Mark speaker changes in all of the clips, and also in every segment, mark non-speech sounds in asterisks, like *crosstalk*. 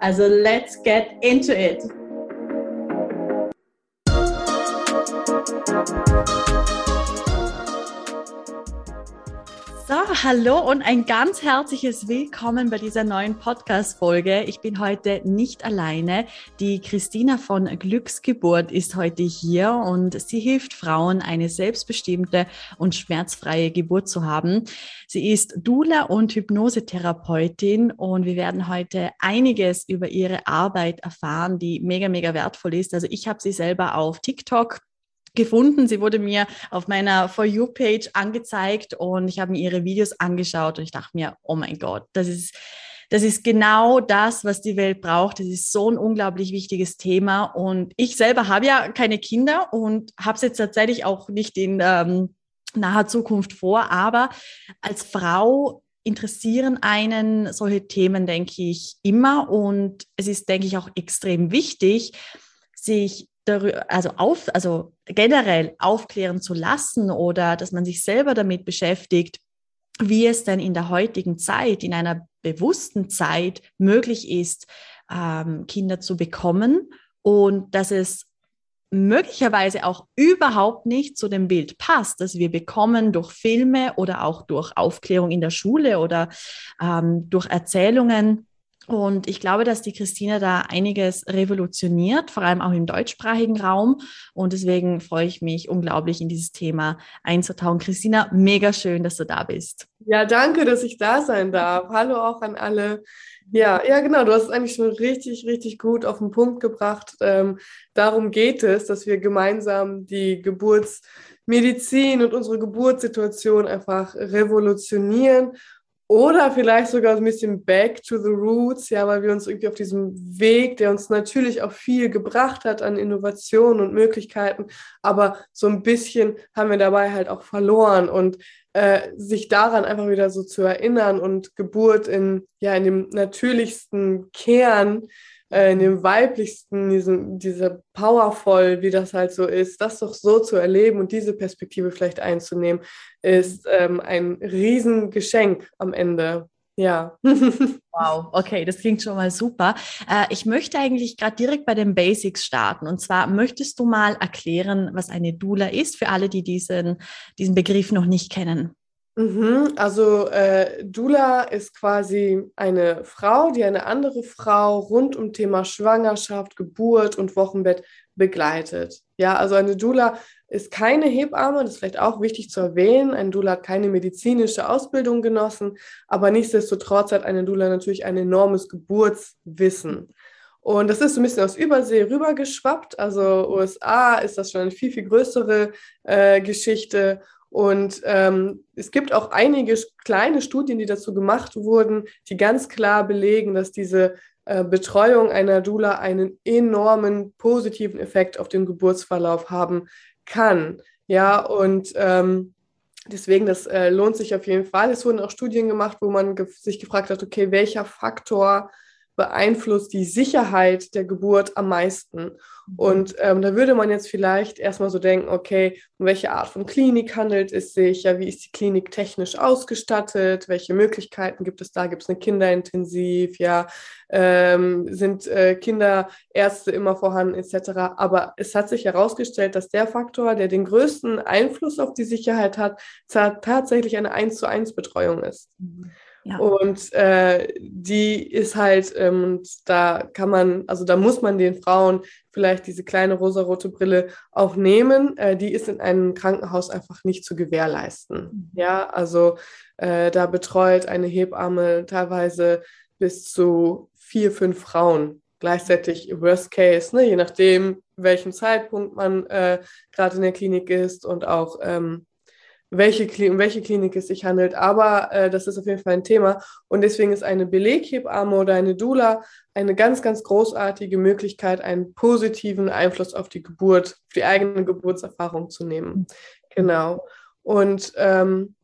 Speaker 1: Also let's get into it! Hallo und ein ganz herzliches Willkommen bei dieser neuen Podcast-Folge. Ich bin heute nicht alleine. Die Christina von Glücksgeburt ist heute hier und sie hilft Frauen, eine selbstbestimmte und schmerzfreie Geburt zu haben. Sie ist Dula und Hypnosetherapeutin und wir werden heute einiges über ihre Arbeit erfahren, die mega, mega wertvoll ist. Also ich habe sie selber auf TikTok gefunden. Sie wurde mir auf meiner For You-Page angezeigt und ich habe mir ihre Videos angeschaut und ich dachte mir, oh mein Gott, das ist, das ist genau das, was die Welt braucht. Das ist so ein unglaublich wichtiges Thema. Und ich selber habe ja keine Kinder und habe es jetzt tatsächlich auch nicht in ähm, naher Zukunft vor. Aber als Frau interessieren einen solche Themen, denke ich, immer. Und es ist, denke ich, auch extrem wichtig, sich also auf, also generell aufklären zu lassen oder dass man sich selber damit beschäftigt, wie es denn in der heutigen Zeit, in einer bewussten Zeit möglich ist, ähm, Kinder zu bekommen und dass es möglicherweise auch überhaupt nicht zu dem Bild passt, das wir bekommen durch Filme oder auch durch Aufklärung in der Schule oder ähm, durch Erzählungen und ich glaube, dass die Christina da einiges revolutioniert, vor allem auch im deutschsprachigen Raum. Und deswegen freue ich mich unglaublich, in dieses Thema einzutauchen. Christina, mega schön, dass du da bist.
Speaker 2: Ja, danke, dass ich da sein darf. Hallo auch an alle. Ja, ja, genau. Du hast es eigentlich schon richtig, richtig gut auf den Punkt gebracht. Ähm, darum geht es, dass wir gemeinsam die Geburtsmedizin und unsere Geburtssituation einfach revolutionieren oder vielleicht sogar ein bisschen back to the roots, ja, weil wir uns irgendwie auf diesem Weg, der uns natürlich auch viel gebracht hat an Innovationen und Möglichkeiten, aber so ein bisschen haben wir dabei halt auch verloren. Und äh, sich daran einfach wieder so zu erinnern und Geburt in, ja, in dem natürlichsten Kern äh, in dem weiblichsten, diesem, dieser powervoll, wie das halt so ist, das doch so zu erleben und diese Perspektive vielleicht einzunehmen, ist ähm, ein Riesengeschenk am Ende. Ja. *laughs*
Speaker 1: wow, okay, das klingt schon mal super. Äh, ich möchte eigentlich gerade direkt bei den Basics starten. Und zwar möchtest du mal erklären, was eine Doula ist, für alle, die diesen, diesen Begriff noch nicht kennen.
Speaker 2: Mhm, also äh, Dula ist quasi eine Frau, die eine andere Frau rund um Thema Schwangerschaft, Geburt und Wochenbett begleitet. Ja, also eine Dula ist keine Hebamme, das ist vielleicht auch wichtig zu erwähnen. Ein Dula hat keine medizinische Ausbildung genossen, aber nichtsdestotrotz hat eine Dula natürlich ein enormes Geburtswissen. Und das ist so ein bisschen aus Übersee rübergeschwappt. Also USA ist das schon eine viel, viel größere äh, Geschichte. Und ähm, es gibt auch einige kleine Studien, die dazu gemacht wurden, die ganz klar belegen, dass diese äh, Betreuung einer Dula einen enormen positiven Effekt auf den Geburtsverlauf haben kann. Ja, und ähm, deswegen, das äh, lohnt sich auf jeden Fall. Es wurden auch Studien gemacht, wo man ge sich gefragt hat, okay, welcher Faktor beeinflusst die Sicherheit der Geburt am meisten. Mhm. Und ähm, da würde man jetzt vielleicht erstmal so denken, okay, um welche Art von Klinik handelt es sich? Ja, wie ist die Klinik technisch ausgestattet? Welche Möglichkeiten gibt es da? Gibt es eine Kinderintensiv? Ja, ähm, sind äh, Kinderärzte immer vorhanden etc. Aber es hat sich herausgestellt, dass der Faktor, der den größten Einfluss auf die Sicherheit hat, tatsächlich eine 1 zu 1 Betreuung ist. Mhm. Ja. Und äh, die ist halt, ähm, da kann man, also da muss man den Frauen vielleicht diese kleine rosarote Brille auch nehmen. Äh, die ist in einem Krankenhaus einfach nicht zu gewährleisten. Mhm. Ja, also äh, da betreut eine Hebamme teilweise bis zu vier, fünf Frauen gleichzeitig Worst Case, ne, je nachdem, welchen Zeitpunkt man äh, gerade in der Klinik ist und auch ähm, welche, Kli um welche Klinik es sich handelt. Aber äh, das ist auf jeden Fall ein Thema. Und deswegen ist eine Beleghebamme oder eine Doula eine ganz, ganz großartige Möglichkeit, einen positiven Einfluss auf die Geburt, auf die eigene Geburtserfahrung zu nehmen. Genau. Und ähm,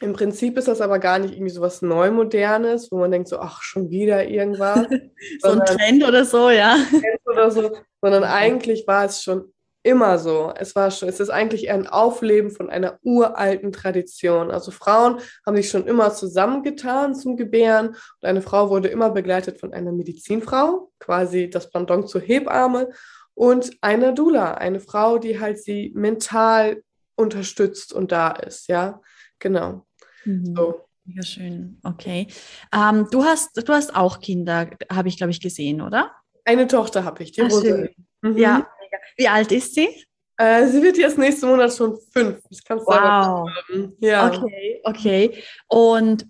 Speaker 2: im Prinzip ist das aber gar nicht irgendwie so was Neumodernes, wo man denkt so, ach, schon wieder irgendwas. *laughs*
Speaker 1: so ein Trend oder so, ja.
Speaker 2: Oder so, sondern eigentlich war es schon immer so. Es war schon, es ist eigentlich eher ein Aufleben von einer uralten Tradition. Also Frauen haben sich schon immer zusammengetan zum Gebären und eine Frau wurde immer begleitet von einer Medizinfrau, quasi das Pendant zur Hebamme und einer Dula, eine Frau, die halt sie mental unterstützt und da ist, ja, genau.
Speaker 1: Mhm. So. Ja, schön. Okay. Ähm, du, hast, du hast auch Kinder, habe ich, glaube ich, gesehen, oder?
Speaker 2: Eine Tochter habe ich, die
Speaker 1: Ach, Rose. Mhm. Ja, wie alt ist sie?
Speaker 2: Äh, sie wird jetzt nächsten Monat schon fünf.
Speaker 1: Ich kann wow. sagen. Ja. Okay, okay. Und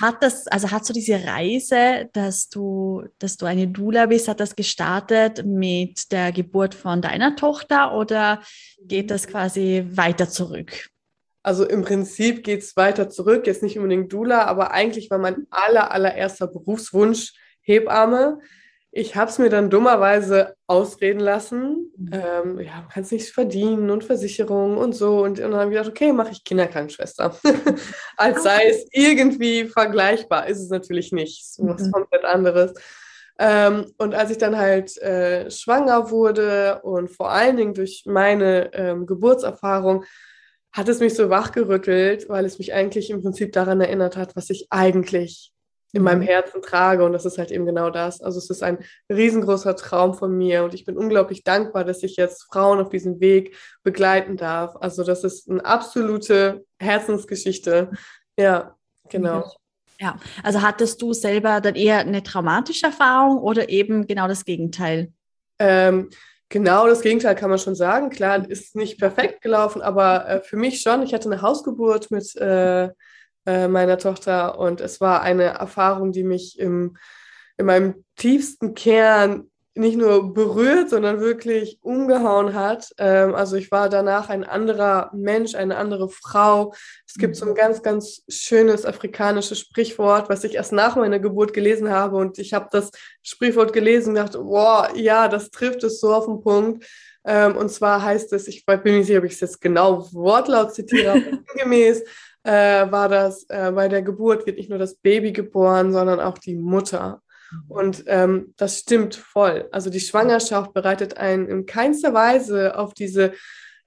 Speaker 1: hat das, also hat so diese Reise, dass du, dass du eine Dula bist, hat das gestartet mit der Geburt von deiner Tochter oder geht das quasi weiter zurück?
Speaker 2: Also im Prinzip geht es weiter zurück, jetzt nicht unbedingt Dula, aber eigentlich war mein aller, allererster Berufswunsch Hebamme. Ich habe es mir dann dummerweise ausreden lassen. Mhm. Ähm, ja, man kann es nicht verdienen und Versicherungen und so. Und, und dann habe ich gedacht, okay, mache ich Kinderkrankenschwester. *laughs* Als sei es irgendwie vergleichbar. Ist es natürlich nicht. Es ist mhm. was komplett anderes. Ähm, und als ich dann halt äh, schwanger wurde und vor allen Dingen durch meine ähm, Geburtserfahrung hat es mich so wachgerüttelt, weil es mich eigentlich im Prinzip daran erinnert hat, was ich eigentlich in meinem mhm. Herzen trage. Und das ist halt eben genau das. Also es ist ein riesengroßer Traum von mir und ich bin unglaublich dankbar, dass ich jetzt Frauen auf diesem Weg begleiten darf. Also das ist eine absolute Herzensgeschichte. Ja, genau.
Speaker 1: Ja, also hattest du selber dann eher eine traumatische Erfahrung oder eben genau das Gegenteil?
Speaker 2: Ähm, Genau das Gegenteil kann man schon sagen. Klar, ist nicht perfekt gelaufen, aber äh, für mich schon. Ich hatte eine Hausgeburt mit äh, äh, meiner Tochter und es war eine Erfahrung, die mich im, in meinem tiefsten Kern nicht nur berührt, sondern wirklich umgehauen hat. Ähm, also ich war danach ein anderer Mensch, eine andere Frau. Es gibt so ein mhm. ganz, ganz schönes afrikanisches Sprichwort, was ich erst nach meiner Geburt gelesen habe. Und ich habe das Sprichwort gelesen und dachte, wow, ja, das trifft es so auf den Punkt. Ähm, und zwar heißt es, ich bin nicht sicher, ob ich es jetzt genau Wortlaut zitiere, aber *laughs* gemäß äh, war das, äh, bei der Geburt wird nicht nur das Baby geboren, sondern auch die Mutter. Mhm. Und ähm, das stimmt voll. Also die Schwangerschaft bereitet einen in keinster Weise auf diese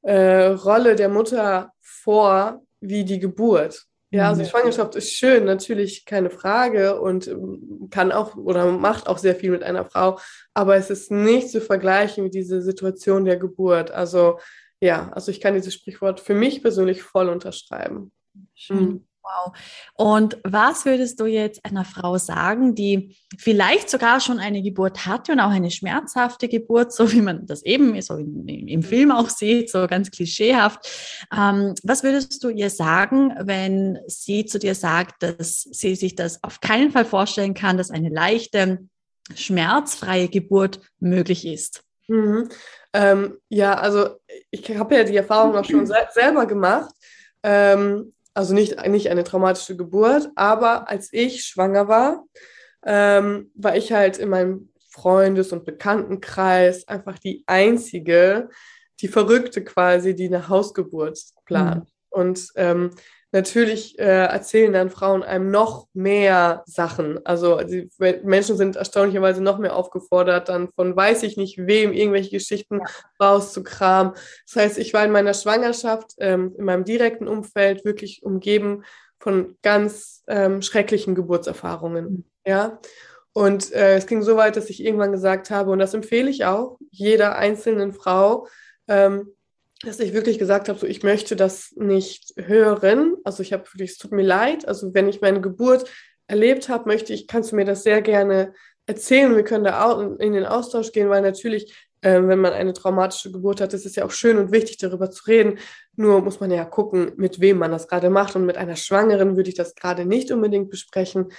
Speaker 2: äh, Rolle der Mutter vor wie die Geburt. Ja, also die mhm. Schwangerschaft ist schön, natürlich keine Frage und ähm, kann auch oder macht auch sehr viel mit einer Frau, aber es ist nicht zu vergleichen mit dieser Situation der Geburt. Also ja, also ich kann dieses Sprichwort für mich persönlich voll unterschreiben.
Speaker 1: Schön. Mhm. Wow. Und was würdest du jetzt einer Frau sagen, die vielleicht sogar schon eine Geburt hatte und auch eine schmerzhafte Geburt, so wie man das eben so im, im Film auch sieht, so ganz klischeehaft. Ähm, was würdest du ihr sagen, wenn sie zu dir sagt, dass sie sich das auf keinen Fall vorstellen kann, dass eine leichte, schmerzfreie Geburt möglich ist?
Speaker 2: Mhm. Ähm, ja, also ich habe ja die Erfahrung auch schon *clears throat* se selber gemacht. Ähm, also nicht, nicht eine traumatische Geburt, aber als ich schwanger war, ähm, war ich halt in meinem Freundes- und Bekanntenkreis einfach die einzige, die Verrückte quasi, die eine Hausgeburt plant. Mhm. Und ähm, natürlich äh, erzählen dann Frauen einem noch mehr Sachen. Also die Menschen sind erstaunlicherweise noch mehr aufgefordert, dann von weiß ich nicht wem irgendwelche Geschichten ja. rauszukramen. Das heißt, ich war in meiner Schwangerschaft, ähm, in meinem direkten Umfeld wirklich umgeben von ganz ähm, schrecklichen Geburtserfahrungen. Mhm. Ja. Und äh, es ging so weit, dass ich irgendwann gesagt habe, und das empfehle ich auch jeder einzelnen Frau, ähm, dass ich wirklich gesagt habe, so ich möchte das nicht hören. Also ich habe wirklich, es tut mir leid. Also wenn ich meine Geburt erlebt habe, möchte ich, kannst du mir das sehr gerne erzählen. Wir können da auch in den Austausch gehen, weil natürlich, äh, wenn man eine traumatische Geburt hat, ist es ja auch schön und wichtig, darüber zu reden. Nur muss man ja gucken, mit wem man das gerade macht. Und mit einer Schwangeren würde ich das gerade nicht unbedingt besprechen,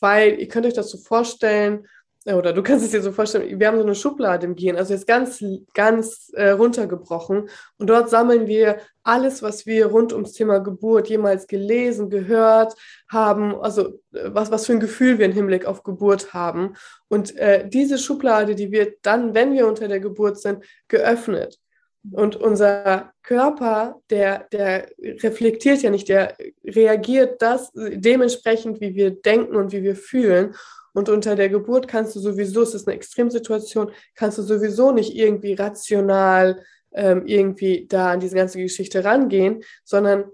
Speaker 2: weil ihr könnt euch das so vorstellen, oder du kannst es dir so vorstellen, wir haben so eine Schublade im Gehirn, also jetzt ganz, ganz äh, runtergebrochen. Und dort sammeln wir alles, was wir rund ums Thema Geburt jemals gelesen, gehört haben, also äh, was, was für ein Gefühl wir im Hinblick auf Geburt haben. Und äh, diese Schublade, die wird dann, wenn wir unter der Geburt sind, geöffnet. Und unser Körper, der, der reflektiert ja nicht, der reagiert das dementsprechend, wie wir denken und wie wir fühlen. Und unter der Geburt kannst du sowieso, es ist eine Extremsituation, kannst du sowieso nicht irgendwie rational ähm, irgendwie da an diese ganze Geschichte rangehen, sondern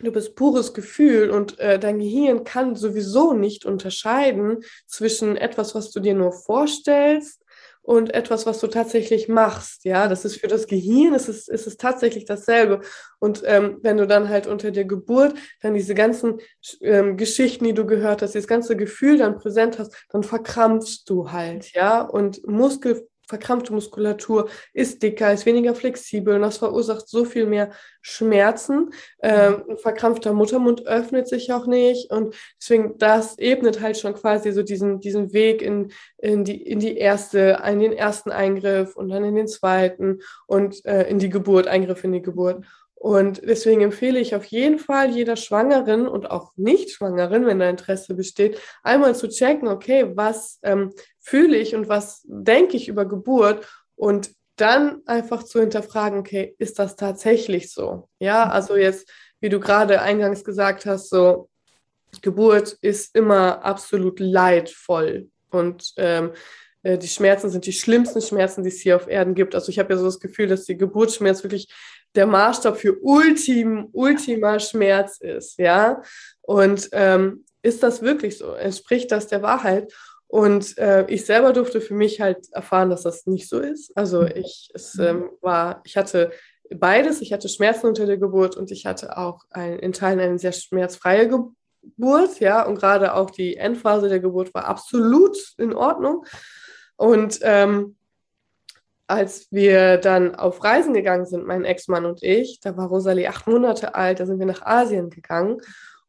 Speaker 2: du bist pures Gefühl und äh, dein Gehirn kann sowieso nicht unterscheiden zwischen etwas, was du dir nur vorstellst und etwas, was du tatsächlich machst. Ja, das ist für das Gehirn, es ist, es ist tatsächlich dasselbe. Und ähm, wenn du dann halt unter der Geburt dann diese ganzen ähm, Geschichten, die du gehört hast, dieses ganze Gefühl dann präsent hast, dann verkrampfst du halt, ja. Und Muskel verkrampfte Muskulatur ist dicker, ist weniger flexibel und das verursacht so viel mehr Schmerzen. Ähm, ein verkrampfter Muttermund öffnet sich auch nicht und deswegen das ebnet halt schon quasi so diesen, diesen Weg in, in, die, in die erste, in den ersten Eingriff und dann in den zweiten und äh, in die Geburt, Eingriff in die Geburt. Und deswegen empfehle ich auf jeden Fall jeder Schwangeren und auch Nicht-Schwangeren, wenn da Interesse besteht, einmal zu checken, okay, was ähm, fühle ich und was denke ich über Geburt und dann einfach zu hinterfragen, okay, ist das tatsächlich so? Ja, also jetzt, wie du gerade eingangs gesagt hast, so Geburt ist immer absolut leidvoll und ähm, äh, die Schmerzen sind die schlimmsten Schmerzen, die es hier auf Erden gibt. Also ich habe ja so das Gefühl, dass die Geburtsschmerz wirklich der Maßstab für Ultim, Ultima Schmerz ist, ja. Und ähm, ist das wirklich so? Entspricht das der Wahrheit? Und äh, ich selber durfte für mich halt erfahren, dass das nicht so ist. Also mhm. ich, es ähm, war, ich hatte beides. Ich hatte Schmerzen unter der Geburt und ich hatte auch ein, in Teilen eine sehr schmerzfreie Geburt, ja. Und gerade auch die Endphase der Geburt war absolut in Ordnung. Und ähm, als wir dann auf Reisen gegangen sind, mein Ex-Mann und ich, da war Rosalie acht Monate alt, da sind wir nach Asien gegangen.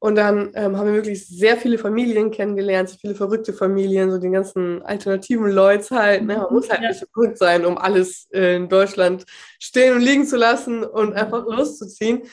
Speaker 2: Und dann ähm, haben wir wirklich sehr viele Familien kennengelernt, sehr viele verrückte Familien, so die ganzen alternativen Leute halt. Ne? Man muss halt ja. nicht so verrückt sein, um alles äh, in Deutschland stehen und liegen zu lassen und einfach loszuziehen.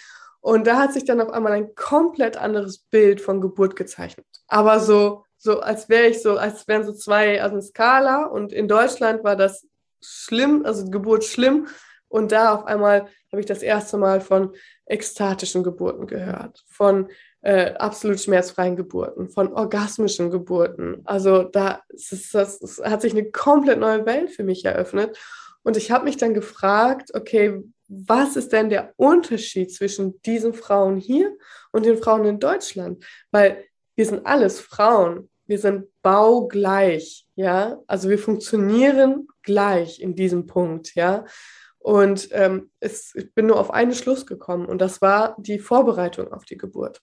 Speaker 2: Und da hat sich dann auf einmal ein komplett anderes Bild von Geburt gezeichnet. Aber so, so als wäre ich so, als wären so zwei, also eine Skala. Und in Deutschland war das schlimm, also Geburt schlimm. Und da auf einmal habe ich das erste Mal von ekstatischen Geburten gehört, von äh, absolut schmerzfreien Geburten, von orgasmischen Geburten. Also da ist das, das hat sich eine komplett neue Welt für mich eröffnet. Und ich habe mich dann gefragt, okay, was ist denn der Unterschied zwischen diesen Frauen hier und den Frauen in Deutschland? Weil wir sind alles Frauen wir sind baugleich, ja. Also wir funktionieren gleich in diesem Punkt, ja. Und ähm, es, ich bin nur auf einen Schluss gekommen und das war die Vorbereitung auf die Geburt.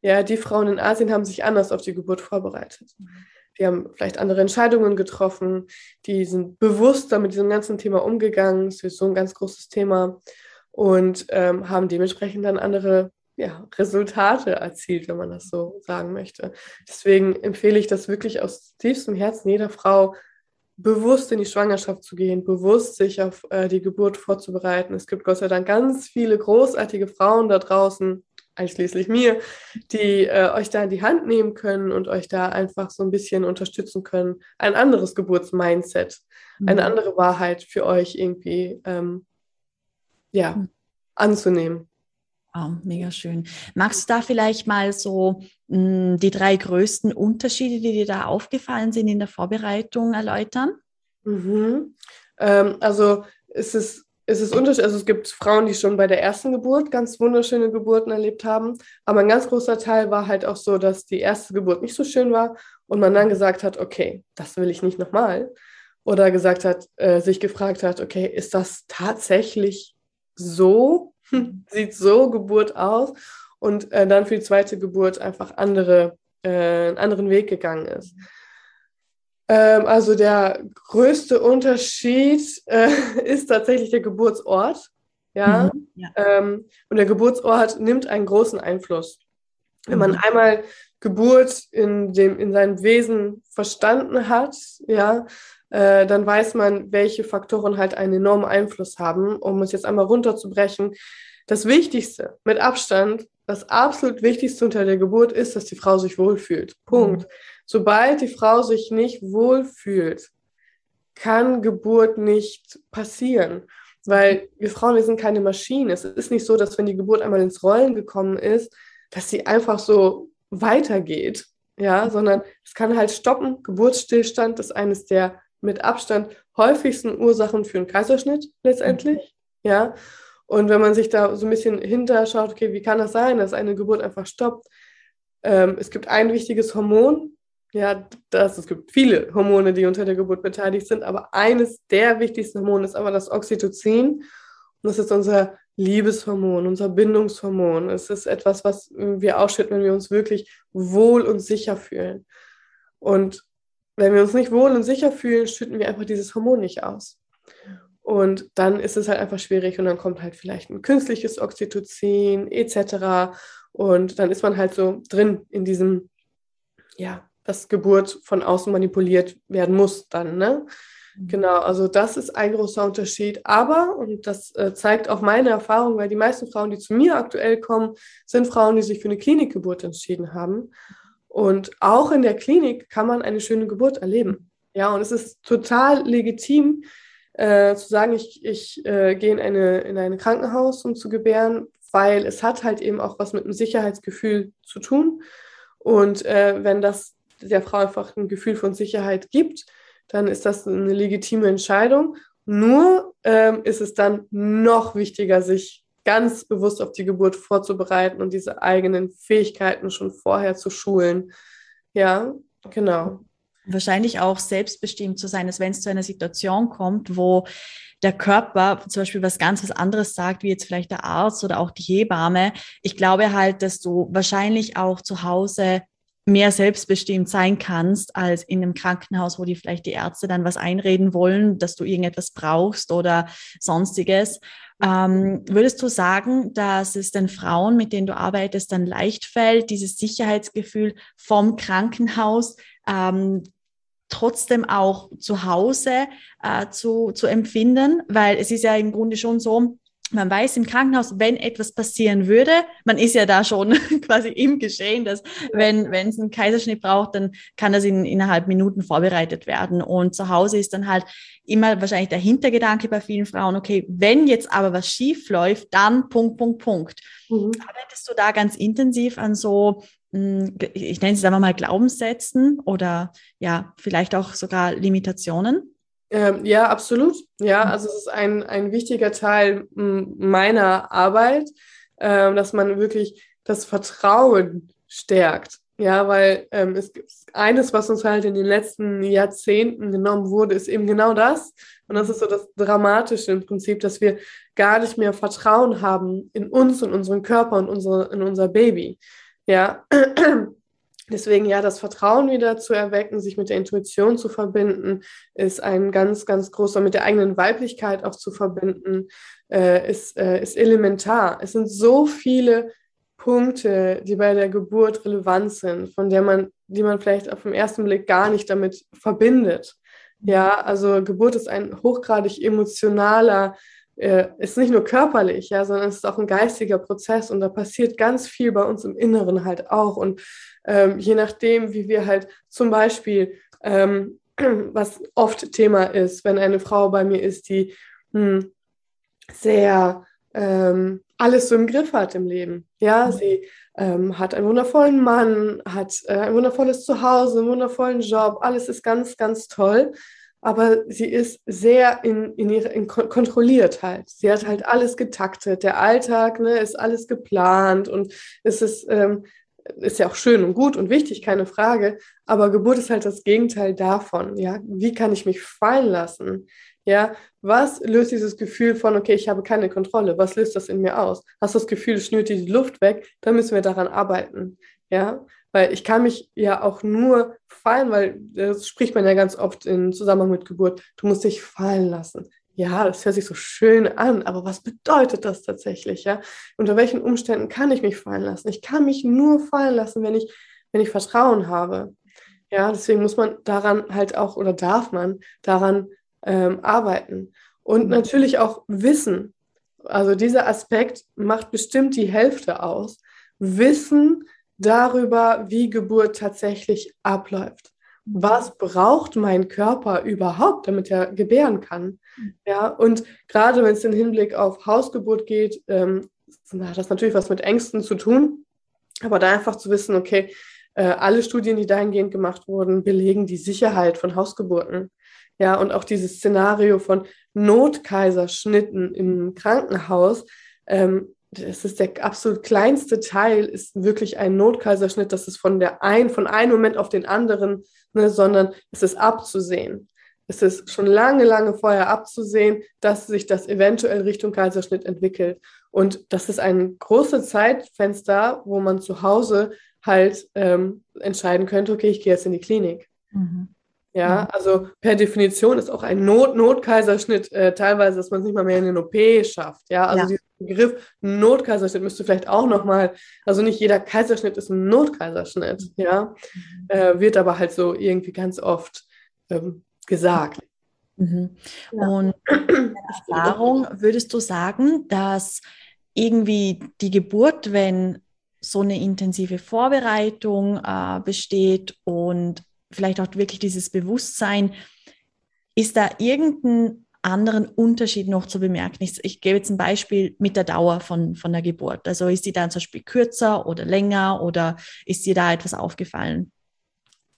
Speaker 2: Ja, die Frauen in Asien haben sich anders auf die Geburt vorbereitet. Die haben vielleicht andere Entscheidungen getroffen, die sind bewusster mit diesem ganzen Thema umgegangen. Es ist so ein ganz großes Thema und ähm, haben dementsprechend dann andere ja, Resultate erzielt, wenn man das so sagen möchte. Deswegen empfehle ich das wirklich aus tiefstem Herzen jeder Frau, bewusst in die Schwangerschaft zu gehen, bewusst sich auf äh, die Geburt vorzubereiten. Es gibt Gott sei Dank ganz viele großartige Frauen da draußen, einschließlich mir, die äh, euch da in die Hand nehmen können und euch da einfach so ein bisschen unterstützen können, ein anderes Geburtsmindset, mhm. eine andere Wahrheit für euch irgendwie ähm, ja, mhm. anzunehmen.
Speaker 1: Oh, mega schön. Magst du da vielleicht mal so mh, hm, die drei größten Unterschiede, die dir da aufgefallen sind in der Vorbereitung, erläutern?
Speaker 2: Mhm. Ähm, also es ist, es ist. Also es gibt Frauen, die schon bei der ersten Geburt ganz wunderschöne Geburten erlebt haben. Aber ein ganz großer Teil war halt auch so, dass die erste Geburt nicht so schön war und man dann gesagt hat, okay, das will ich nicht nochmal. Oder gesagt hat, äh, sich gefragt hat, okay, ist das tatsächlich so? *laughs* sieht so Geburt aus und äh, dann für die zweite Geburt einfach andere, äh, einen anderen Weg gegangen ist. Ähm, also der größte Unterschied äh, *laughs* ist tatsächlich der Geburtsort. Ja? Mhm, ja. Ähm, und der Geburtsort nimmt einen großen Einfluss. Wenn man mhm. einmal Geburt in, dem, in seinem Wesen verstanden hat, ja, äh, dann weiß man, welche Faktoren halt einen enormen Einfluss haben. Um es jetzt einmal runterzubrechen, das Wichtigste mit Abstand, das absolut Wichtigste unter der Geburt ist, dass die Frau sich wohlfühlt. Punkt. Mhm. Sobald die Frau sich nicht wohlfühlt, kann Geburt nicht passieren. Weil wir Frauen, wir sind keine Maschinen. Es ist nicht so, dass wenn die Geburt einmal ins Rollen gekommen ist, dass sie einfach so weitergeht, ja, sondern es kann halt stoppen. Geburtsstillstand ist eines der mit Abstand häufigsten Ursachen für einen Kaiserschnitt letztendlich, mhm. ja. Und wenn man sich da so ein bisschen hinterschaut, okay, wie kann das sein, dass eine Geburt einfach stoppt? Ähm, es gibt ein wichtiges Hormon, ja, das, es gibt viele Hormone, die unter der Geburt beteiligt sind, aber eines der wichtigsten Hormone ist aber das Oxytocin. Und das ist unser Liebeshormon, unser Bindungshormon. Es ist etwas, was wir ausschütten, wenn wir uns wirklich wohl und sicher fühlen. Und wenn wir uns nicht wohl und sicher fühlen, schütten wir einfach dieses Hormon nicht aus. Und dann ist es halt einfach schwierig und dann kommt halt vielleicht ein künstliches Oxytocin etc. Und dann ist man halt so drin in diesem, ja, dass Geburt von außen manipuliert werden muss dann, ne? Mhm. Genau, also das ist ein großer Unterschied. Aber, und das äh, zeigt auch meine Erfahrung, weil die meisten Frauen, die zu mir aktuell kommen, sind Frauen, die sich für eine Klinikgeburt entschieden haben. Und auch in der Klinik kann man eine schöne Geburt erleben. Ja, und es ist total legitim äh, zu sagen, ich, ich äh, gehe in, eine, in ein Krankenhaus, um zu gebären, weil es hat halt eben auch was mit einem Sicherheitsgefühl zu tun. Und äh, wenn das der Frau einfach ein Gefühl von Sicherheit gibt, dann ist das eine legitime Entscheidung. Nur ähm, ist es dann noch wichtiger, sich ganz bewusst auf die Geburt vorzubereiten und diese eigenen Fähigkeiten schon vorher zu schulen. Ja, genau.
Speaker 1: Wahrscheinlich auch selbstbestimmt zu sein, dass wenn es zu einer Situation kommt, wo der Körper zum Beispiel was ganz was anderes sagt, wie jetzt vielleicht der Arzt oder auch die Hebamme. Ich glaube halt, dass du wahrscheinlich auch zu Hause mehr selbstbestimmt sein kannst als in einem Krankenhaus, wo die vielleicht die Ärzte dann was einreden wollen, dass du irgendetwas brauchst oder sonstiges. Ähm, würdest du sagen, dass es den Frauen, mit denen du arbeitest, dann leicht fällt, dieses Sicherheitsgefühl vom Krankenhaus ähm, trotzdem auch zu Hause äh, zu, zu empfinden? Weil es ist ja im Grunde schon so, man weiß im Krankenhaus, wenn etwas passieren würde, man ist ja da schon *laughs* quasi im Geschehen, dass wenn, wenn es einen Kaiserschnitt braucht, dann kann das in, innerhalb Minuten vorbereitet werden. Und zu Hause ist dann halt immer wahrscheinlich der Hintergedanke bei vielen Frauen, okay, wenn jetzt aber was schief läuft, dann Punkt, Punkt, Punkt. Mhm. Arbeitest du da ganz intensiv an so, hm, ich nenne es einfach mal Glaubenssätzen oder ja, vielleicht auch sogar Limitationen?
Speaker 2: Ähm, ja, absolut. Ja, mhm. also es ist ein, ein wichtiger Teil meiner Arbeit, ähm, dass man wirklich das Vertrauen stärkt. Ja, weil ähm, es gibt eines, was uns halt in den letzten Jahrzehnten genommen wurde, ist eben genau das. Und das ist so das Dramatische im Prinzip, dass wir gar nicht mehr Vertrauen haben in uns und unseren Körper und unsere, in unser Baby. Ja, Deswegen ja, das Vertrauen wieder zu erwecken, sich mit der Intuition zu verbinden, ist ein ganz, ganz großer, mit der eigenen Weiblichkeit auch zu verbinden, äh, ist, äh, ist elementar. Es sind so viele Punkte, die bei der Geburt relevant sind, von der man, die man vielleicht auf den ersten Blick gar nicht damit verbindet. Ja, also Geburt ist ein hochgradig emotionaler, äh, ist nicht nur körperlich, ja, sondern es ist auch ein geistiger Prozess und da passiert ganz viel bei uns im Inneren halt auch. Und ähm, je nachdem, wie wir halt zum Beispiel, ähm, *clears throat* was oft Thema ist, wenn eine Frau bei mir ist, die hm, sehr ähm, alles so im Griff hat im Leben. Ja, mhm. sie ähm, hat einen wundervollen Mann, hat äh, ein wundervolles Zuhause, einen wundervollen Job, alles ist ganz, ganz toll. Aber sie ist sehr in, in ihre, in, kontrolliert halt. Sie hat halt alles getaktet. Der Alltag ne, ist alles geplant und es ist ähm, ist ja auch schön und gut und wichtig, keine Frage. Aber Geburt ist halt das Gegenteil davon. Ja, wie kann ich mich fallen lassen? Ja, was löst dieses Gefühl von, okay, ich habe keine Kontrolle? Was löst das in mir aus? Hast du das Gefühl, es schnürt die Luft weg? Dann müssen wir daran arbeiten. Ja, weil ich kann mich ja auch nur fallen, weil das spricht man ja ganz oft im Zusammenhang mit Geburt. Du musst dich fallen lassen ja, das hört sich so schön an, aber was bedeutet das tatsächlich, ja? Unter welchen Umständen kann ich mich fallen lassen? Ich kann mich nur fallen lassen, wenn ich wenn ich Vertrauen habe. Ja, deswegen muss man daran halt auch oder darf man daran ähm, arbeiten. Und mhm. natürlich auch Wissen. Also dieser Aspekt macht bestimmt die Hälfte aus. Wissen darüber, wie Geburt tatsächlich abläuft. Was braucht mein Körper überhaupt, damit er gebären kann? Ja, und gerade wenn es im Hinblick auf Hausgeburt geht, ähm, hat das natürlich was mit Ängsten zu tun. Aber da einfach zu wissen, okay, äh, alle Studien, die dahingehend gemacht wurden, belegen die Sicherheit von Hausgeburten. Ja, und auch dieses Szenario von Notkaiserschnitten im Krankenhaus, ähm, das ist der absolut kleinste Teil, ist wirklich ein Notkaiserschnitt, das ist von der ein, von einem Moment auf den anderen, ne, sondern es ist abzusehen. Es ist schon lange, lange vorher abzusehen, dass sich das eventuell Richtung Kaiserschnitt entwickelt. Und das ist ein großes Zeitfenster, wo man zu Hause halt ähm, entscheiden könnte, okay, ich gehe jetzt in die Klinik. Mhm. Ja, also per Definition ist auch ein Not Notkaiserschnitt äh, teilweise, dass man es nicht mal mehr in den OP schafft. Ja, also ja. Begriff Notkaiserschnitt müsste vielleicht auch nochmal, also nicht jeder Kaiserschnitt ist ein Notkaiserschnitt, ja, mhm. äh, wird aber halt so irgendwie ganz oft ähm, gesagt.
Speaker 1: Mhm. Ja. Und *clears throat* Erfahrung würdest du sagen, dass irgendwie die Geburt, wenn so eine intensive Vorbereitung äh, besteht und vielleicht auch wirklich dieses Bewusstsein, ist da irgendein anderen Unterschied noch zu bemerken? Ich, ich, gebe jetzt ein Beispiel mit der Dauer von, von der Geburt. Also ist die dann zum Beispiel kürzer oder länger oder ist dir da etwas aufgefallen?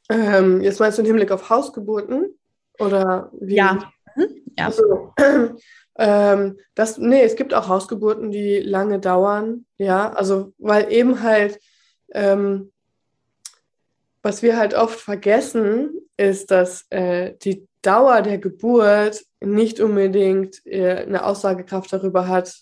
Speaker 2: Ähm, jetzt meinst du im Hinblick auf Hausgeburten? Oder wie?
Speaker 1: Ja. Mhm. ja.
Speaker 2: Also, *clears throat* ähm, das, nee, es gibt auch Hausgeburten, die lange dauern. Ja, also, weil eben halt, ähm, was wir halt oft vergessen, ist, dass äh, die Dauer der Geburt nicht unbedingt äh, eine Aussagekraft darüber hat,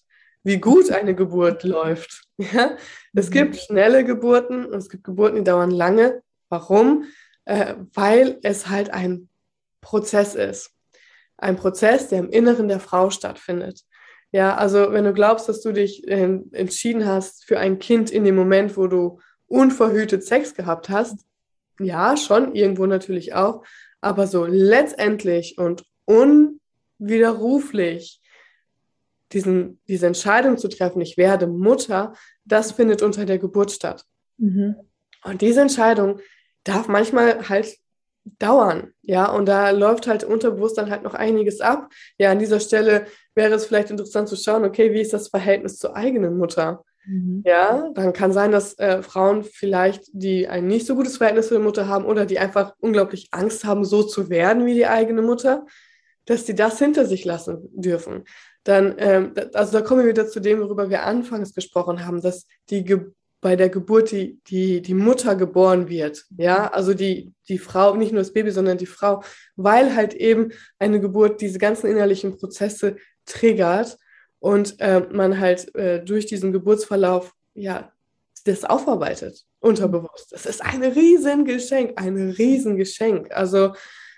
Speaker 2: wie gut eine Geburt läuft. *laughs* Ja? Es mhm. gibt schnelle Geburten und es gibt Geburten, die dauern lange. Warum? Äh, weil es halt ein Prozess ist. Ein Prozess, der im Inneren der Frau stattfindet. Ja, also wenn du glaubst, dass du dich äh, entschieden hast für ein Kind in dem Moment, wo du unverhütet Sex gehabt hast, ja, schon, irgendwo natürlich auch, aber so letztendlich und unwiderruflich diesen, diese Entscheidung zu treffen, ich werde Mutter, das findet unter der Geburt statt. Mhm. Und diese Entscheidung darf manchmal halt dauern, ja, und da läuft halt unterbewusst dann halt noch einiges ab. Ja, an dieser Stelle wäre es vielleicht interessant zu schauen, okay, wie ist das Verhältnis zur eigenen Mutter? Mhm. Ja, dann kann sein, dass äh, Frauen vielleicht, die ein nicht so gutes Verhältnis zur Mutter haben oder die einfach unglaublich Angst haben, so zu werden wie die eigene Mutter, dass die das hinter sich lassen dürfen. Dann, ähm, also da kommen wir wieder zu dem, worüber wir anfangs gesprochen haben, dass die Ge bei der Geburt die, die, die Mutter geboren wird. Ja, also die, die Frau, nicht nur das Baby, sondern die Frau, weil halt eben eine Geburt diese ganzen innerlichen Prozesse triggert und äh, man halt äh, durch diesen Geburtsverlauf ja das aufarbeitet, unterbewusst. Das ist ein Riesengeschenk, ein Riesengeschenk. Also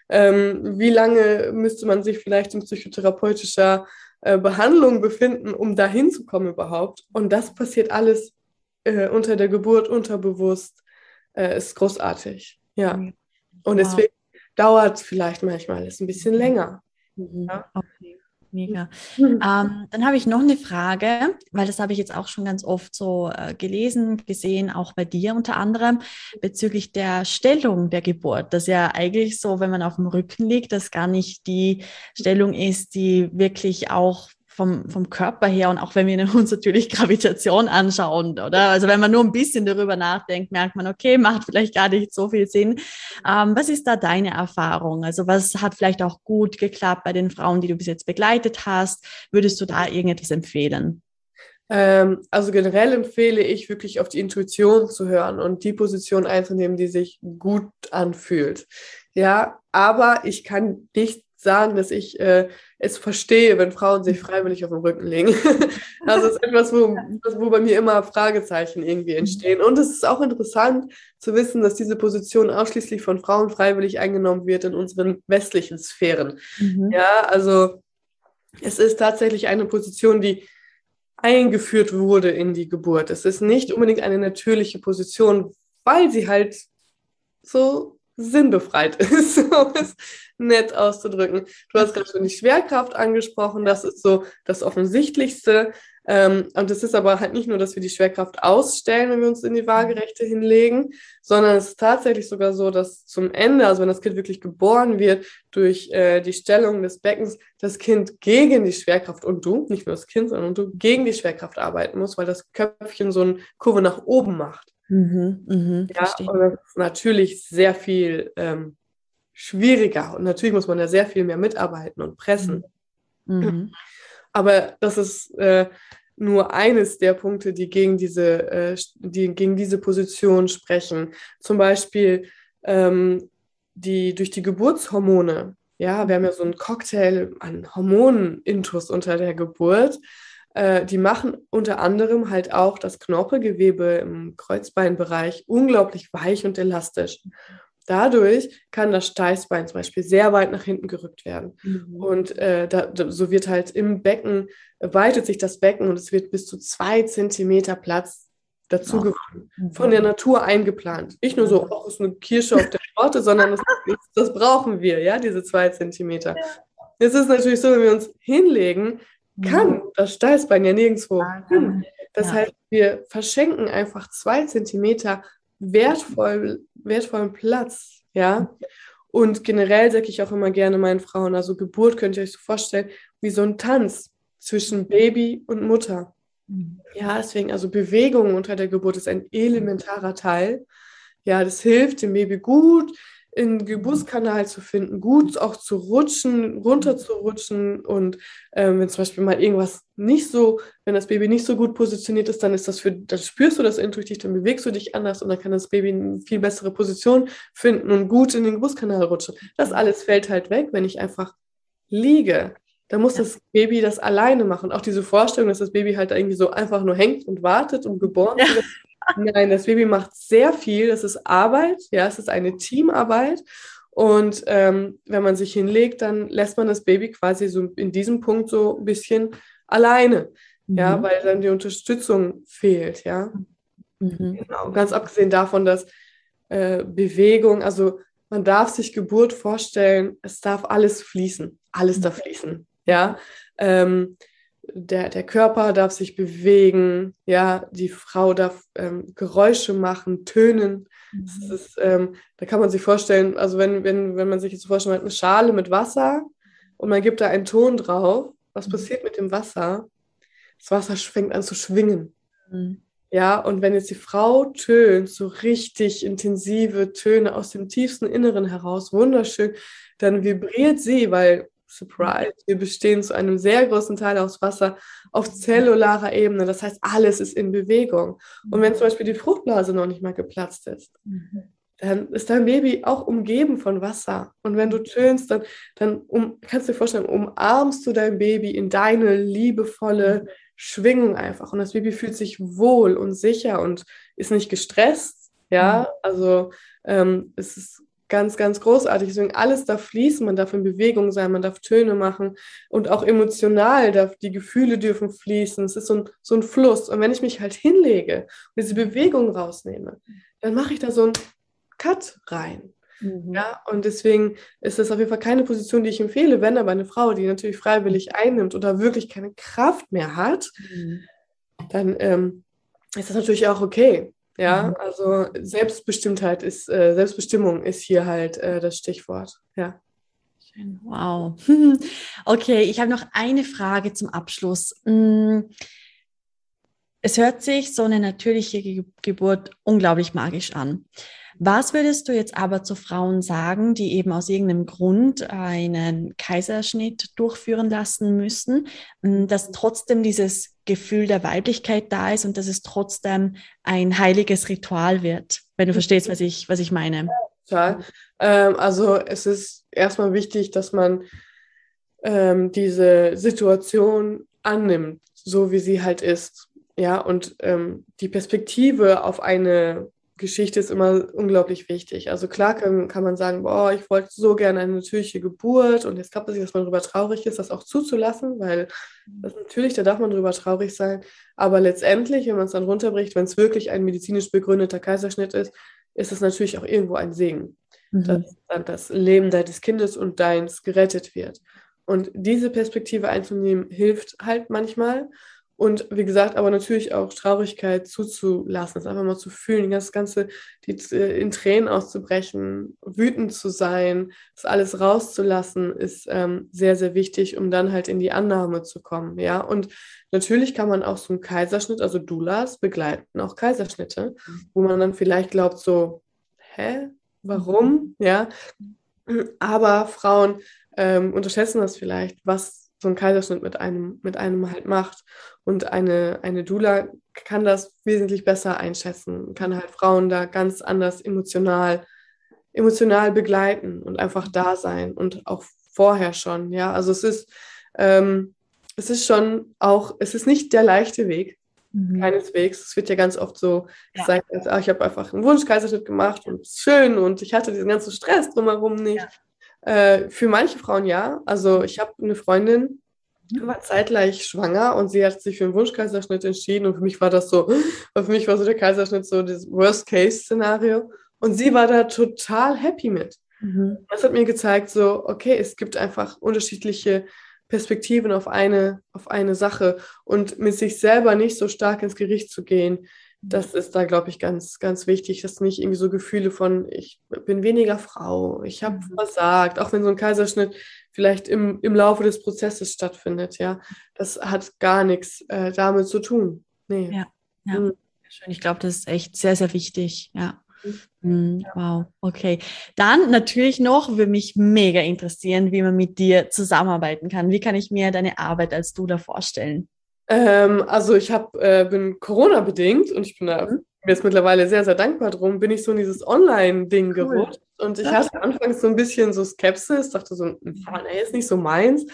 Speaker 2: ähm, wie lange müsste man sich vielleicht in psychotherapeutischer äh, Behandlung befinden, um dahin zu kommen überhaupt? Und das passiert alles äh, unter der Geburt unterbewusst äh, ist großartig. Ja. Mhm. Und deswegen wow. dauert vielleicht manchmal es ein bisschen länger.
Speaker 1: Mhm. Ja? Okay. Mega. Mhm. Ähm, dann habe ich noch eine Frage, weil das habe ich jetzt auch schon ganz oft so äh, gelesen, gesehen, auch bei dir unter anderem, bezüglich der Stellung der Geburt. Das ja eigentlich so, wenn man auf dem Rücken liegt, das gar nicht die Stellung ist, die wirklich auch vom, vom Körper her und auch wenn wir *laughs* uns natürlich Gravitation anschauen, oder? Also wenn man nur ein bisschen darüber nachdenkt, merkt man, okay, macht vielleicht gar nicht so viel Sinn. Ähm, was ist da deine Erfahrung? Also was hat vielleicht auch gut geklappt bei den Frauen, die du bis jetzt begleitet hast? Würdest du da irgendetwas empfehlen?
Speaker 2: Ähm, also generell empfehle ich wirklich auf die Intuition zu hören und die Position einzunehmen, die sich gut anfühlt. Ja, aber ich kann nicht sagen, dass ich äh, es verstehe, wenn Frauen sich freiwillig auf den Rücken legen. *laughs* also es ist etwas, wo, wo bei mir immer Fragezeichen irgendwie mhm. entstehen. Und es ist auch interessant zu wissen, dass diese Position ausschließlich von Frauen freiwillig eingenommen wird in unseren westlichen Sphären. Mhm. Ja, also es ist tatsächlich eine Position, die eingeführt wurde in die Geburt. Es ist nicht unbedingt eine natürliche Position, weil sie halt so sinnbefreit *laughs* ist, um es nett auszudrücken. Du hast gerade schon die Schwerkraft angesprochen, das ist so das Offensichtlichste. Ähm, und es ist aber halt nicht nur, dass wir die Schwerkraft ausstellen, wenn wir uns in die Waagerechte hinlegen, sondern es ist tatsächlich sogar so, dass zum Ende, also wenn das Kind wirklich geboren wird, durch äh, die Stellung des Beckens, das Kind gegen die Schwerkraft und du, nicht nur das Kind, sondern du gegen die Schwerkraft arbeiten muss, weil das Köpfchen so eine Kurve nach oben macht. Mhm, mh, ja, verstehe. und das ist natürlich sehr viel ähm, schwieriger und natürlich muss man da sehr viel mehr mitarbeiten und pressen. Mhm. *clears throat* Aber das ist äh, nur eines der Punkte, die gegen diese, äh, die gegen diese Position sprechen. Zum Beispiel ähm, die durch die Geburtshormone. Ja, wir haben ja so einen Cocktail an Hormonen-Intus unter der Geburt. Äh, die machen unter anderem halt auch das Knorpelgewebe im Kreuzbeinbereich unglaublich weich und elastisch. Dadurch kann das Steißbein zum Beispiel sehr weit nach hinten gerückt werden. Mhm. Und äh, da, so wird halt im Becken, weitet sich das Becken und es wird bis zu zwei Zentimeter Platz dazu gewonnen. Mhm. Von der Natur eingeplant. Nicht nur so, oh, ist eine Kirsche auf der Torte, sondern das, das, brauchen wir, ja, diese zwei Zentimeter. Es ist natürlich so, wenn wir uns hinlegen, kann das Steißbein ja nirgendwo hin. Das ja. heißt, wir verschenken einfach zwei Zentimeter wertvoll, wertvollen Platz, ja. Und generell sage ich auch immer gerne meinen Frauen, also Geburt könnt ihr euch so vorstellen, wie so ein Tanz zwischen Baby und Mutter. Mhm. Ja, deswegen, also Bewegung unter der Geburt ist ein elementarer Teil. Ja, das hilft dem Baby gut, in Geburtskanal zu finden, gut auch zu rutschen, runter zu rutschen und ähm, wenn zum Beispiel mal irgendwas nicht so, wenn das Baby nicht so gut positioniert ist, dann ist das für, dann spürst du das intuitiv, dann bewegst du dich anders und dann kann das Baby eine viel bessere Position finden und gut in den Geburtskanal rutschen. Das alles fällt halt weg, wenn ich einfach liege. Da muss das Baby das alleine machen. Auch diese Vorstellung, dass das Baby halt irgendwie so einfach nur hängt und wartet, um geboren werden. Nein, das Baby macht sehr viel. Das ist Arbeit. Ja, es ist eine Teamarbeit. Und ähm, wenn man sich hinlegt, dann lässt man das Baby quasi so in diesem Punkt so ein bisschen alleine. Mhm. Ja, weil dann die Unterstützung fehlt. Ja, mhm. genau. Ganz abgesehen davon, dass äh, Bewegung, also man darf sich Geburt vorstellen, es darf alles fließen. Alles darf fließen. Ja. Ähm, der, der Körper darf sich bewegen, ja, die Frau darf ähm, Geräusche machen, tönen. Mhm. Ist, ähm, da kann man sich vorstellen, also wenn, wenn, wenn man sich jetzt vorstellt, man hat eine Schale mit Wasser und man gibt da einen Ton drauf, was mhm. passiert mit dem Wasser? Das Wasser fängt an zu schwingen. Mhm. Ja, und wenn jetzt die Frau tönt, so richtig intensive Töne aus dem tiefsten Inneren heraus, wunderschön, dann vibriert sie, weil Surprise, wir bestehen zu einem sehr großen Teil aus Wasser auf zellularer Ebene. Das heißt, alles ist in Bewegung. Und wenn zum Beispiel die Fruchtblase noch nicht mal geplatzt ist, mhm. dann ist dein Baby auch umgeben von Wasser. Und wenn du tönst, dann, dann um, kannst du dir vorstellen, umarmst du dein Baby in deine liebevolle Schwingung einfach. Und das Baby fühlt sich wohl und sicher und ist nicht gestresst. Ja, mhm. also ähm, es ist ganz, ganz großartig. Deswegen alles darf fließen, man darf in Bewegung sein, man darf Töne machen und auch emotional darf, die Gefühle dürfen fließen. Es ist so ein, so ein Fluss. Und wenn ich mich halt hinlege und diese Bewegung rausnehme, dann mache ich da so einen Cut rein. Mhm. Ja, und deswegen ist das auf jeden Fall keine Position, die ich empfehle, wenn aber eine Frau, die natürlich freiwillig einnimmt oder wirklich keine Kraft mehr hat, mhm. dann ähm, ist das natürlich auch okay. Ja, mhm. also Selbstbestimmtheit ist, äh, Selbstbestimmung ist hier halt äh, das Stichwort. Ja.
Speaker 1: Schön. Wow. *laughs* Okay, ich habe noch eine Frage zum Abschluss. Es hört sich so eine natürliche Geburt unglaublich magisch an. Was würdest du jetzt aber zu Frauen sagen, die eben aus irgendeinem Grund einen Kaiserschnitt durchführen lassen müssen, mm, dass trotzdem dieses Gefühl der Weiblichkeit da ist und dass es trotzdem ein heiliges Ritual wird, wenn du verstehst, was ich, was ich meine?
Speaker 2: Total. Ähm, also es ist erstmal wichtig, dass man ähm, diese Situation annimmt, so wie sie halt ist. Ja, und ähm, die Perspektive auf eine Geschichte ist immer unglaublich wichtig. Also klar kann, kann man sagen, boah, ich wollte so gerne eine natürliche Geburt und jetzt es nicht, dass man darüber traurig ist, das auch zuzulassen, weil das natürlich, da darf man darüber traurig sein. Aber letztendlich, wenn man es dann runterbricht, wenn es wirklich ein medizinisch begründeter Kaiserschnitt ist, ist es natürlich auch irgendwo ein Segen, mhm. dass dann das Leben deines Kindes und deins gerettet wird. Und diese Perspektive einzunehmen, hilft halt manchmal. Und wie gesagt, aber natürlich auch Traurigkeit zuzulassen, es einfach mal zu fühlen, das Ganze die, äh, in Tränen auszubrechen, wütend zu sein, das alles rauszulassen, ist ähm, sehr, sehr wichtig, um dann halt in die Annahme zu kommen. Ja, und natürlich kann man auch so einen Kaiserschnitt, also Doulas begleiten, auch Kaiserschnitte, wo man dann vielleicht glaubt, so, hä, warum? Ja, aber Frauen ähm, unterschätzen das vielleicht, was so ein Kaiserschnitt mit einem, mit einem halt macht. Und eine, eine Doula kann das wesentlich besser einschätzen, kann halt Frauen da ganz anders emotional, emotional begleiten und einfach da sein und auch vorher schon. Ja, also es ist, ähm, es ist schon auch, es ist nicht der leichte Weg, mhm. keineswegs. Es wird ja ganz oft so ja. gesagt, als, ah, ich habe einfach einen Wunschkaiserschnitt gemacht und es ist schön und ich hatte diesen ganzen Stress drumherum nicht. Ja. Äh, für manche Frauen ja. Also ich habe eine Freundin, die war zeitgleich schwanger und sie hat sich für einen Wunschkaiserschnitt entschieden und für mich war das so, *laughs* für mich war so der Kaiserschnitt so das Worst-Case-Szenario und sie war da total happy mit. Mhm. Das hat mir gezeigt, so, okay, es gibt einfach unterschiedliche Perspektiven auf eine, auf eine Sache und mit sich selber nicht so stark ins Gericht zu gehen, das ist da, glaube ich, ganz, ganz wichtig, dass nicht irgendwie so Gefühle von, ich bin weniger Frau, ich habe mhm. versagt, auch wenn so ein Kaiserschnitt vielleicht im, im Laufe des Prozesses stattfindet, ja. Das hat gar nichts äh, damit zu tun.
Speaker 1: Nee. Ja, ja. Mhm. Schön. Ich glaube, das ist echt sehr, sehr wichtig, ja. Mhm. Wow, okay. Dann natürlich noch, würde mich mega interessieren, wie man mit dir zusammenarbeiten kann. Wie kann ich mir deine Arbeit als du da vorstellen?
Speaker 2: Ähm, also ich hab, äh, bin Corona-bedingt und ich bin da mhm. mir ist mittlerweile sehr, sehr dankbar drum, bin ich so in dieses Online-Ding cool. gerutscht. Und ich hatte anfangs so ein bisschen so Skepsis, dachte so, hm, nee, ist nicht so meins.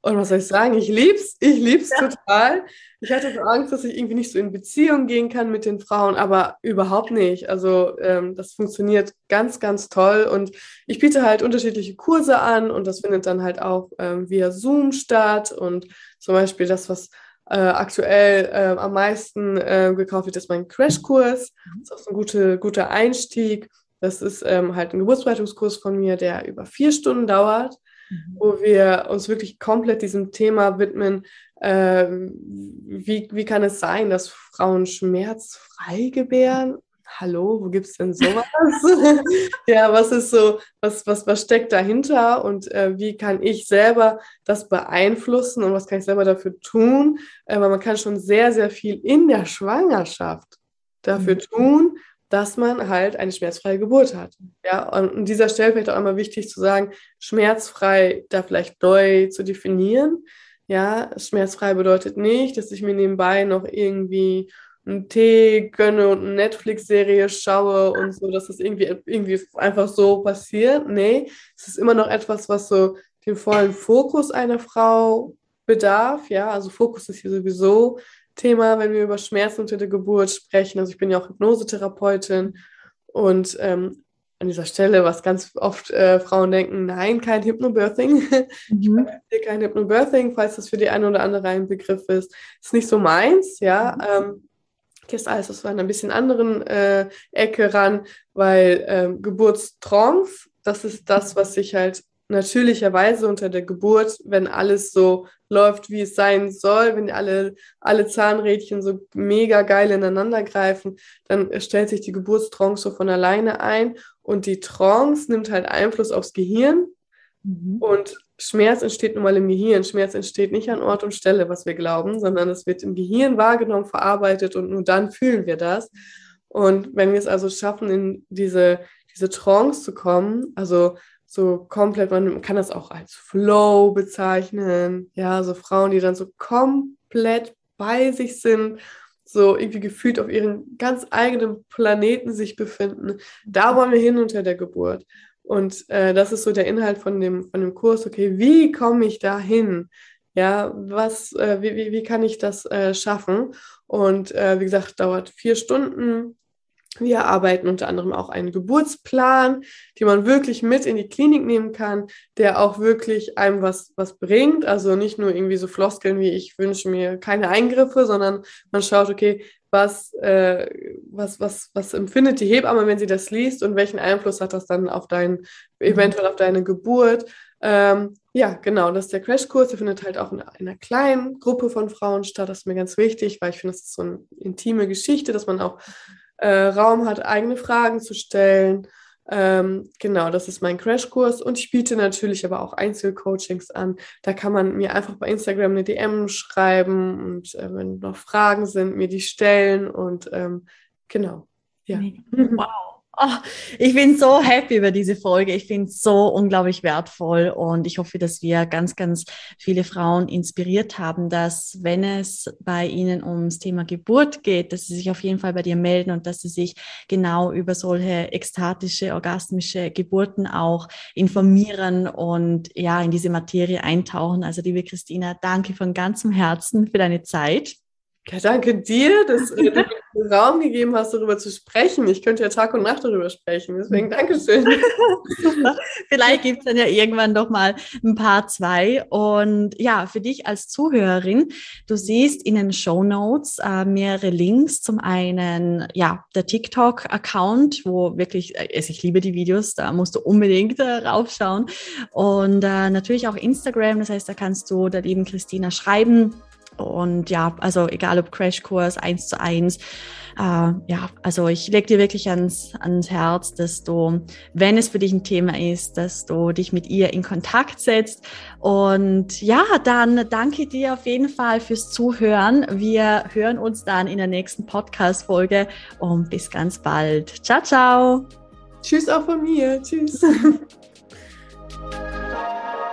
Speaker 2: Und was soll ich sagen? Ich lieb's, ich lieb's ja. total. Ich hatte so Angst, dass ich irgendwie nicht so in Beziehung gehen kann mit den Frauen, aber überhaupt nicht. Also ähm, das funktioniert ganz, ganz toll. Und ich biete halt unterschiedliche Kurse an und das findet dann halt auch ähm, via Zoom statt. Und zum Beispiel das, was äh, aktuell äh, am meisten äh, gekauft wird, ist mein Crashkurs. Das ist auch so ein guter, guter Einstieg. Das ist ähm, halt ein Geburtsbereitungskurs von mir, der über vier Stunden dauert, mhm. wo wir uns wirklich komplett diesem Thema widmen. Äh, wie, wie kann es sein, dass Frauen schmerzfrei gebären? Hallo, wo gibt es denn sowas? *laughs* ja, was ist so, was, was, was steckt dahinter und äh, wie kann ich selber das beeinflussen und was kann ich selber dafür tun? Äh, weil man kann schon sehr, sehr viel in der Schwangerschaft dafür mhm. tun, dass man halt eine schmerzfreie Geburt hat. Ja, und an dieser Stelle vielleicht auch einmal wichtig zu sagen, schmerzfrei da vielleicht neu zu definieren. Ja, schmerzfrei bedeutet nicht, dass ich mir nebenbei noch irgendwie einen Tee gönne und eine Netflix-Serie schaue und so, dass das irgendwie, irgendwie einfach so passiert. Nee, es ist immer noch etwas, was so den vollen Fokus einer Frau bedarf. Ja, also Fokus ist hier sowieso Thema, wenn wir über Schmerzen unter der Geburt sprechen. Also ich bin ja auch Hypnosetherapeutin und ähm, an dieser Stelle, was ganz oft äh, Frauen denken, nein, kein Hypnobirthing. *laughs* Mhm. Ich kein Hypnobirthing, falls das für die eine oder andere ein Begriff ist. Ist nicht so meins, ja. Mhm. Ähm, gehst alles aus einer ein bisschen anderen äh, Ecke ran, weil ähm, Geburtstrance, das ist das, was sich halt natürlicherweise unter der Geburt, wenn alles so läuft, wie es sein soll, wenn alle, alle Zahnrädchen so mega geil ineinander greifen, dann stellt sich die Geburtstrance so von alleine ein und die Trance nimmt halt Einfluss aufs Gehirn mhm. und Schmerz entsteht nun mal im Gehirn. Schmerz entsteht nicht an Ort und Stelle, was wir glauben, sondern es wird im Gehirn wahrgenommen, verarbeitet und nur dann fühlen wir das. Und wenn wir es also schaffen, in diese, diese Trance zu kommen, also so komplett, man kann das auch als Flow bezeichnen, ja, so Frauen, die dann so komplett bei sich sind, so irgendwie gefühlt auf ihren ganz eigenen Planeten sich befinden. Da wollen wir hin unter der Geburt. Und äh, das ist so der Inhalt von dem, von dem Kurs. Okay, wie komme ich da hin? Ja, was, äh, wie, wie, wie kann ich das äh, schaffen? Und äh, wie gesagt, dauert vier Stunden. Wir arbeiten unter anderem auch einen Geburtsplan, den man wirklich mit in die Klinik nehmen kann, der auch wirklich einem was, was bringt. Also nicht nur irgendwie so Floskeln wie ich wünsche mir keine Eingriffe, sondern man schaut, okay, was, äh, was, was, was empfindet die Hebamme, wenn sie das liest und welchen Einfluss hat das dann auf dein, eventuell auf deine Geburt. Ähm, ja, genau, das ist der Crashkurs. Der findet halt auch in einer kleinen Gruppe von Frauen statt. Das ist mir ganz wichtig, weil ich finde, das ist so eine intime Geschichte, dass man auch äh, Raum hat, eigene Fragen zu stellen. Ähm, genau, das ist mein Crashkurs und ich biete natürlich aber auch Einzelcoachings an. Da kann man mir einfach bei Instagram eine DM schreiben und äh, wenn noch Fragen sind, mir die stellen und ähm, genau. Ja. *laughs*
Speaker 1: Wow. Oh, ich bin so happy über diese Folge. Ich finde es so unglaublich wertvoll und ich hoffe, dass wir ganz, ganz viele Frauen inspiriert haben, dass wenn es bei ihnen ums Thema Geburt geht, dass sie sich auf jeden Fall bei dir melden und dass sie sich genau über solche ekstatische, orgasmische Geburten auch informieren und ja, in diese Materie eintauchen. Also liebe Christina, danke von ganzem Herzen für deine Zeit.
Speaker 2: Ja, danke dir, dass äh, Raum gegeben hast, darüber zu sprechen. Ich könnte ja Tag und Nacht darüber sprechen. Deswegen *laughs* Dankeschön.
Speaker 1: Vielleicht gibt es dann ja irgendwann doch mal ein paar zwei. Und ja, für dich als Zuhörerin, du siehst in den Show Notes äh, mehrere Links. Zum einen, ja, der TikTok-Account, wo wirklich, also ich liebe die Videos, da musst du unbedingt äh, raufschauen. Und äh, natürlich auch Instagram, das heißt, da kannst du der lieben Christina schreiben und ja, also egal ob Crashkurs, eins zu eins, äh, ja, also ich lege dir wirklich ans, ans Herz, dass du, wenn es für dich ein Thema ist, dass du dich mit ihr in Kontakt setzt. Und ja, dann danke dir auf jeden Fall fürs Zuhören. Wir hören uns dann in der nächsten Podcast-Folge und bis ganz bald. Ciao, ciao.
Speaker 2: Tschüss auch von mir. Tschüss. *laughs*